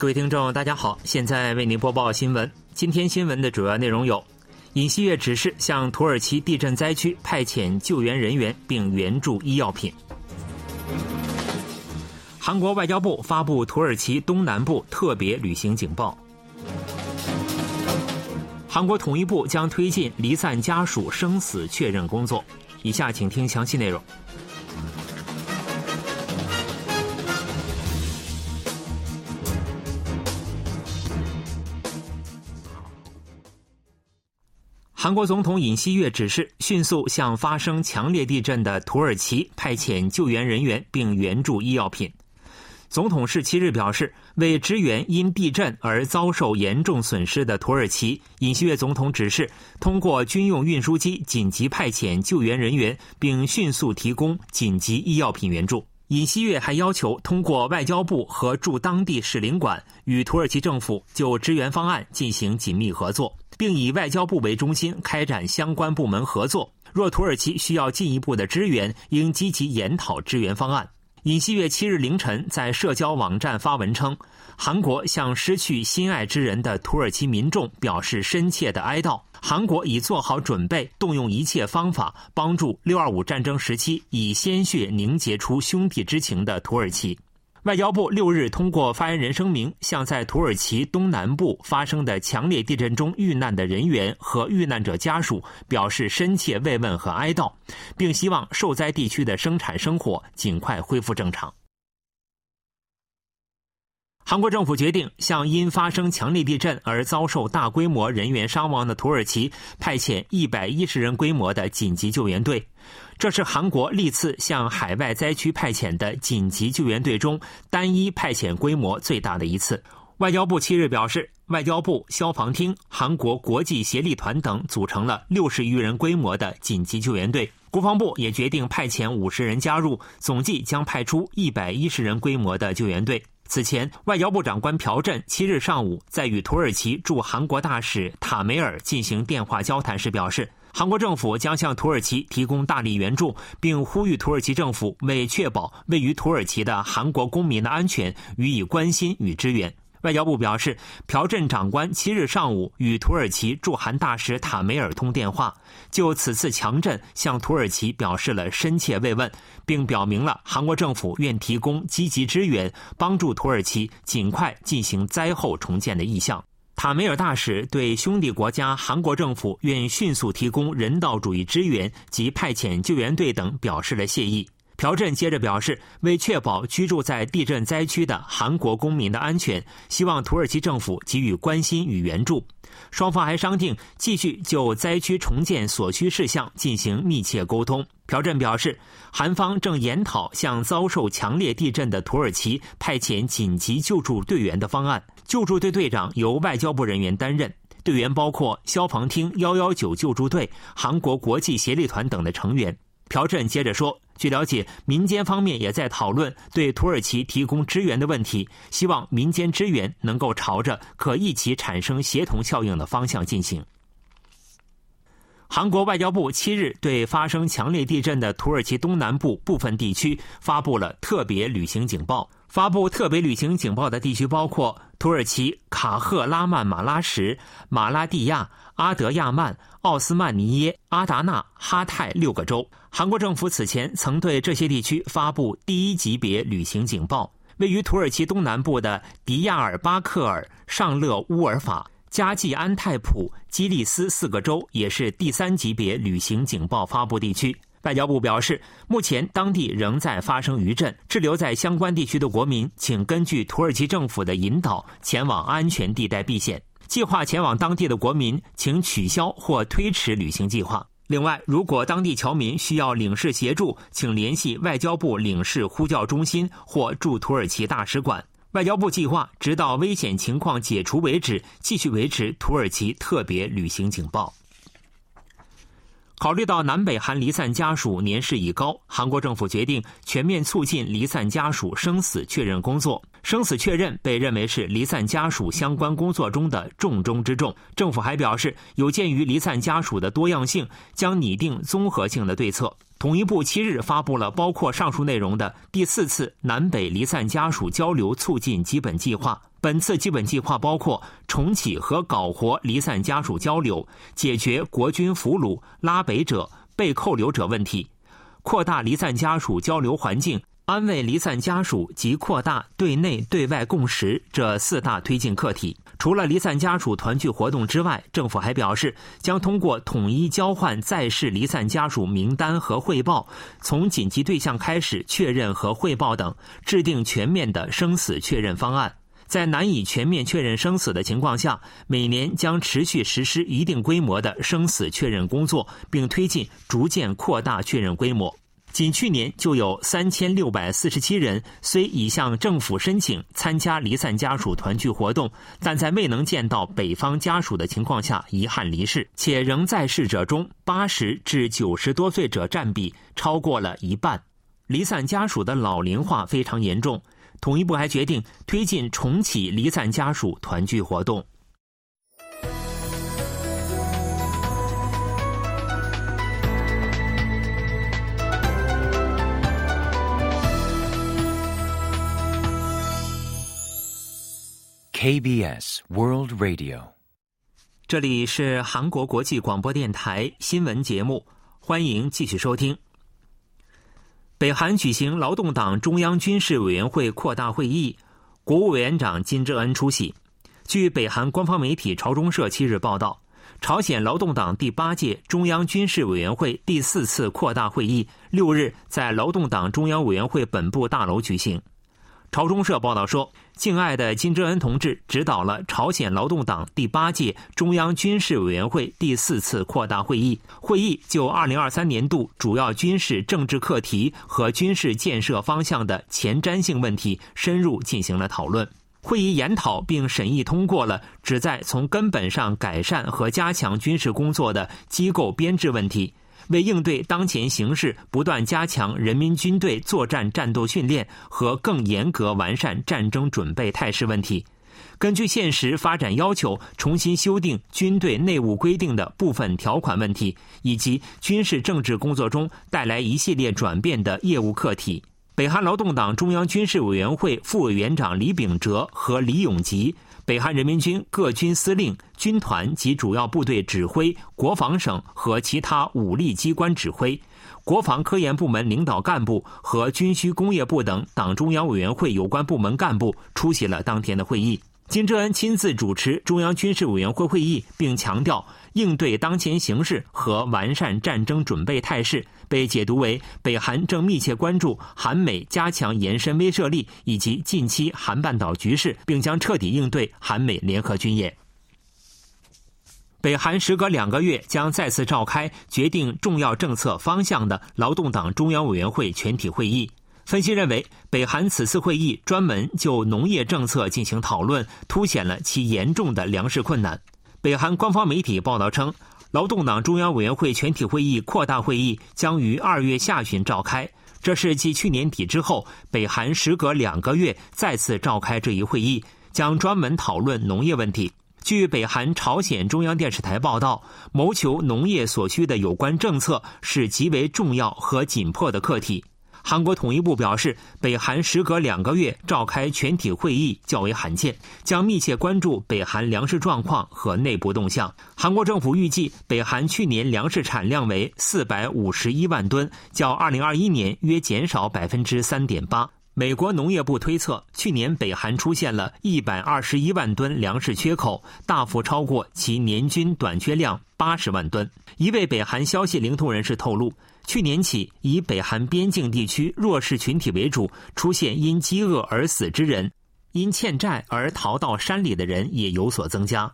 各位听众，大家好，现在为您播报新闻。今天新闻的主要内容有：尹锡悦指示向土耳其地震灾区派遣救援人员，并援助医药品；韩国外交部发布土耳其东南部特别旅行警报；韩国统一部将推进离散家属生死确认工作。以下请听详细内容。韩国总统尹锡悦指示，迅速向发生强烈地震的土耳其派遣救援人员，并援助医药品。总统室七日表示，为支援因地震而遭受严重损失的土耳其，尹锡悦总统指示通过军用运输机紧急派遣救援人员，并迅速提供紧急医药品援助。尹锡悦还要求通过外交部和驻当地使领馆与土耳其政府就支援方案进行紧密合作。并以外交部为中心开展相关部门合作。若土耳其需要进一步的支援，应积极研讨支援方案。尹锡月七日凌晨在社交网站发文称，韩国向失去心爱之人的土耳其民众表示深切的哀悼。韩国已做好准备，动用一切方法帮助六二五战争时期以鲜血凝结出兄弟之情的土耳其。外交部六日通过发言人声明，向在土耳其东南部发生的强烈地震中遇难的人员和遇难者家属表示深切慰问和哀悼，并希望受灾地区的生产生活尽快恢复正常。韩国政府决定向因发生强烈地震而遭受大规模人员伤亡的土耳其派遣一百一十人规模的紧急救援队，这是韩国历次向海外灾区派遣的紧急救援队中单一派遣规模最大的一次。外交部七日表示，外交部、消防厅、韩国国际协力团等组成了六十余人规模的紧急救援队，国防部也决定派遣五十人加入，总计将派出一百一十人规模的救援队。此前，外交部长官朴振七日上午在与土耳其驻韩国大使塔梅尔进行电话交谈时表示，韩国政府将向土耳其提供大力援助，并呼吁土耳其政府为确保位于土耳其的韩国公民的安全予以关心与支援。外交部表示，朴振长官七日上午与土耳其驻韩大使塔梅尔通电话，就此次强震向土耳其表示了深切慰问，并表明了韩国政府愿提供积极支援，帮助土耳其尽快进行灾后重建的意向。塔梅尔大使对兄弟国家韩国政府愿迅速提供人道主义支援及派遣救援队等表示了谢意。朴振接着表示，为确保居住在地震灾区的韩国公民的安全，希望土耳其政府给予关心与援助。双方还商定继续就灾区重建所需事项进行密切沟通。朴振表示，韩方正研讨向遭受强烈地震的土耳其派遣紧急救助队员的方案。救助队队长由外交部人员担任，队员包括消防厅幺幺九救助队、韩国国际协力团等的成员。朴振接着说。据了解，民间方面也在讨论对土耳其提供支援的问题，希望民间支援能够朝着可一起产生协同效应的方向进行。韩国外交部七日对发生强烈地震的土耳其东南部部分地区发布了特别旅行警报。发布特别旅行警报的地区包括土耳其卡赫拉曼马拉什、马拉蒂亚、阿德亚曼、奥斯曼尼耶、阿达纳、哈泰六个州。韩国政府此前曾对这些地区发布第一级别旅行警报。位于土耳其东南部的迪亚尔巴克尔、尚勒乌尔法、加济安泰普、基利斯四个州也是第三级别旅行警报发布地区。外交部表示，目前当地仍在发生余震，滞留在相关地区的国民，请根据土耳其政府的引导前往安全地带避险。计划前往当地的国民，请取消或推迟旅行计划。另外，如果当地侨民需要领事协助，请联系外交部领事呼叫中心或驻土耳其大使馆。外交部计划直到危险情况解除为止，继续维持土耳其特别旅行警报。考虑到南北韩离散家属年事已高，韩国政府决定全面促进离散家属生死确认工作。生死确认被认为是离散家属相关工作中的重中之重。政府还表示，有鉴于离散家属的多样性，将拟定综合性的对策。统一部七日发布了包括上述内容的第四次南北离散家属交流促进基本计划。本次基本计划包括重启和搞活离散家属交流，解决国军俘虏、拉北者、被扣留者问题，扩大离散家属交流环境，安慰离散家属及扩大对内对外共识这四大推进课题。除了离散家属团聚活动之外，政府还表示将通过统一交换在世离散家属名单和汇报，从紧急对象开始确认和汇报等，制定全面的生死确认方案。在难以全面确认生死的情况下，每年将持续实施一定规模的生死确认工作，并推进逐渐扩大确认规模。仅去年就有三千六百四十七人，虽已向政府申请参加离散家属团聚活动，但在未能见到北方家属的情况下遗憾离世，且仍在世者中八十至九十多岁者占比超过了一半。离散家属的老龄化非常严重，统一部还决定推进重启离散家属团聚活动。KBS World Radio，这里是韩国国际广播电台新闻节目，欢迎继续收听。北韩举行劳动党中央军事委员会扩大会议，国务委员长金正恩出席。据北韩官方媒体朝中社七日报道，朝鲜劳动党第八届中央军事委员会第四次扩大会议六日在劳动党中央委员会本部大楼举行。朝中社报道说。敬爱的金正恩同志指导了朝鲜劳动党第八届中央军事委员会第四次扩大会议。会议就2023年度主要军事政治课题和军事建设方向的前瞻性问题深入进行了讨论。会议研讨并审议通过了旨在从根本上改善和加强军事工作的机构编制问题。为应对当前形势，不断加强人民军队作战战斗训练和更严格完善战争准备态势问题，根据现实发展要求，重新修订军队内务规定的部分条款问题，以及军事政治工作中带来一系列转变的业务课题。北韩劳动党中央军事委员会副委员长李秉哲和李永吉。北韩人民军各军司令、军团及主要部队指挥、国防省和其他武力机关指挥、国防科研部门领导干部和军需工业部等党中央委员会有关部门干部出席了当天的会议。金正恩亲自主持中央军事委员会会议，并强调应对当前形势和完善战争准备态势。被解读为北韩正密切关注韩美加强延伸威慑力以及近期韩半岛局势，并将彻底应对韩美联合军演。北韩时隔两个月将再次召开决定重要政策方向的劳动党中央委员会全体会议。分析认为，北韩此次会议专门就农业政策进行讨论，凸显了其严重的粮食困难。北韩官方媒体报道称。劳动党中央委员会全体会议扩大会议将于二月下旬召开，这是继去年底之后，北韩时隔两个月再次召开这一会议，将专门讨论农业问题。据北韩朝鲜中央电视台报道，谋求农业所需的有关政策是极为重要和紧迫的课题。韩国统一部表示，北韩时隔两个月召开全体会议较为罕见，将密切关注北韩粮食状况和内部动向。韩国政府预计，北韩去年粮食产量为四百五十一万吨，较二零二一年约减少百分之三点八。美国农业部推测，去年北韩出现了一百二十一万吨粮食缺口，大幅超过其年均短缺量八十万吨。一位北韩消息灵通人士透露。去年起，以北韩边境地区弱势群体为主，出现因饥饿而死之人，因欠债而逃到山里的人也有所增加。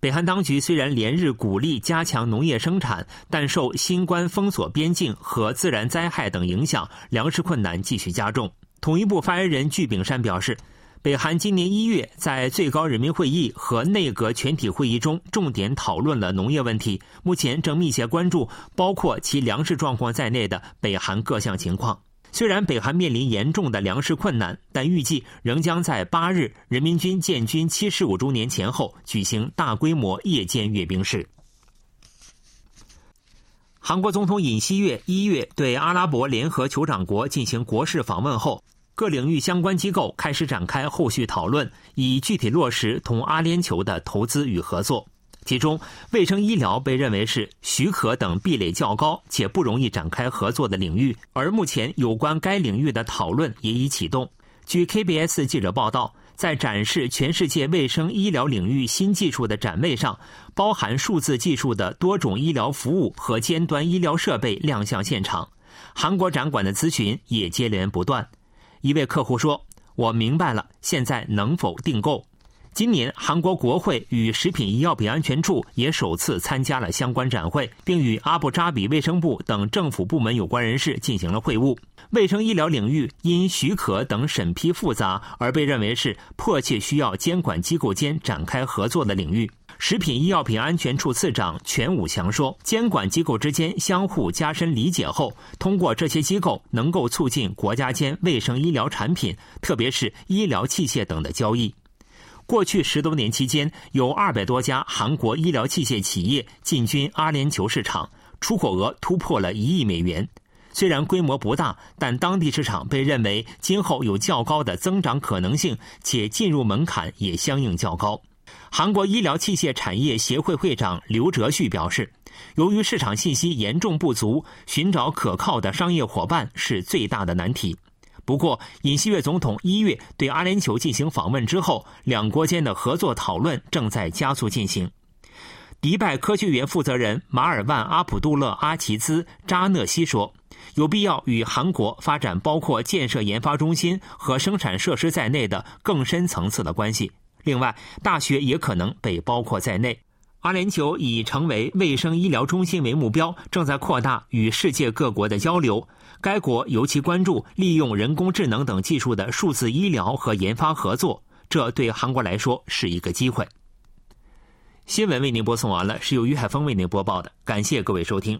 北韩当局虽然连日鼓励加强农业生产，但受新冠封锁边境和自然灾害等影响，粮食困难继续加重。统一部发言人具炳山表示。北韩今年一月在最高人民会议和内阁全体会议中重点讨论了农业问题，目前正密切关注包括其粮食状况在内的北韩各项情况。虽然北韩面临严重的粮食困难，但预计仍将在八日人民军建军七十五周年前后举行大规模夜间阅兵式。韩国总统尹锡悦一月对阿拉伯联合酋长国进行国事访问后。各领域相关机构开始展开后续讨论，以具体落实同阿联酋的投资与合作。其中，卫生医疗被认为是许可等壁垒较高且不容易展开合作的领域，而目前有关该领域的讨论也已启动。据 KBS 记者报道，在展示全世界卫生医疗领域新技术的展位上，包含数字技术的多种医疗服务和尖端医疗设备亮相现场。韩国展馆的咨询也接连不断。一位客户说：“我明白了，现在能否订购？”今年，韩国国会与食品医药品安全处也首次参加了相关展会，并与阿布扎比卫生部等政府部门有关人士进行了会晤。卫生医疗领域因许可等审批复杂而被认为是迫切需要监管机构间展开合作的领域。食品医药品安全处次长全武强说：“监管机构之间相互加深理解后，通过这些机构能够促进国家间卫生医疗产品，特别是医疗器械等的交易。过去十多年期间，有二百多家韩国医疗器械企业进军阿联酋市场，出口额突破了一亿美元。虽然规模不大，但当地市场被认为今后有较高的增长可能性，且进入门槛也相应较高。”韩国医疗器械产业协会会长刘哲旭表示，由于市场信息严重不足，寻找可靠的商业伙伴是最大的难题。不过，尹锡悦总统一月对阿联酋进行访问之后，两国间的合作讨论正在加速进行。迪拜科学园负责人马尔万阿卜杜勒阿齐兹扎讷西说：“有必要与韩国发展包括建设研发中心和生产设施在内的更深层次的关系。”另外，大学也可能被包括在内。阿联酋以成为卫生医疗中心为目标，正在扩大与世界各国的交流。该国尤其关注利用人工智能等技术的数字医疗和研发合作，这对韩国来说是一个机会。新闻为您播送完了，是由于海峰为您播报的，感谢各位收听。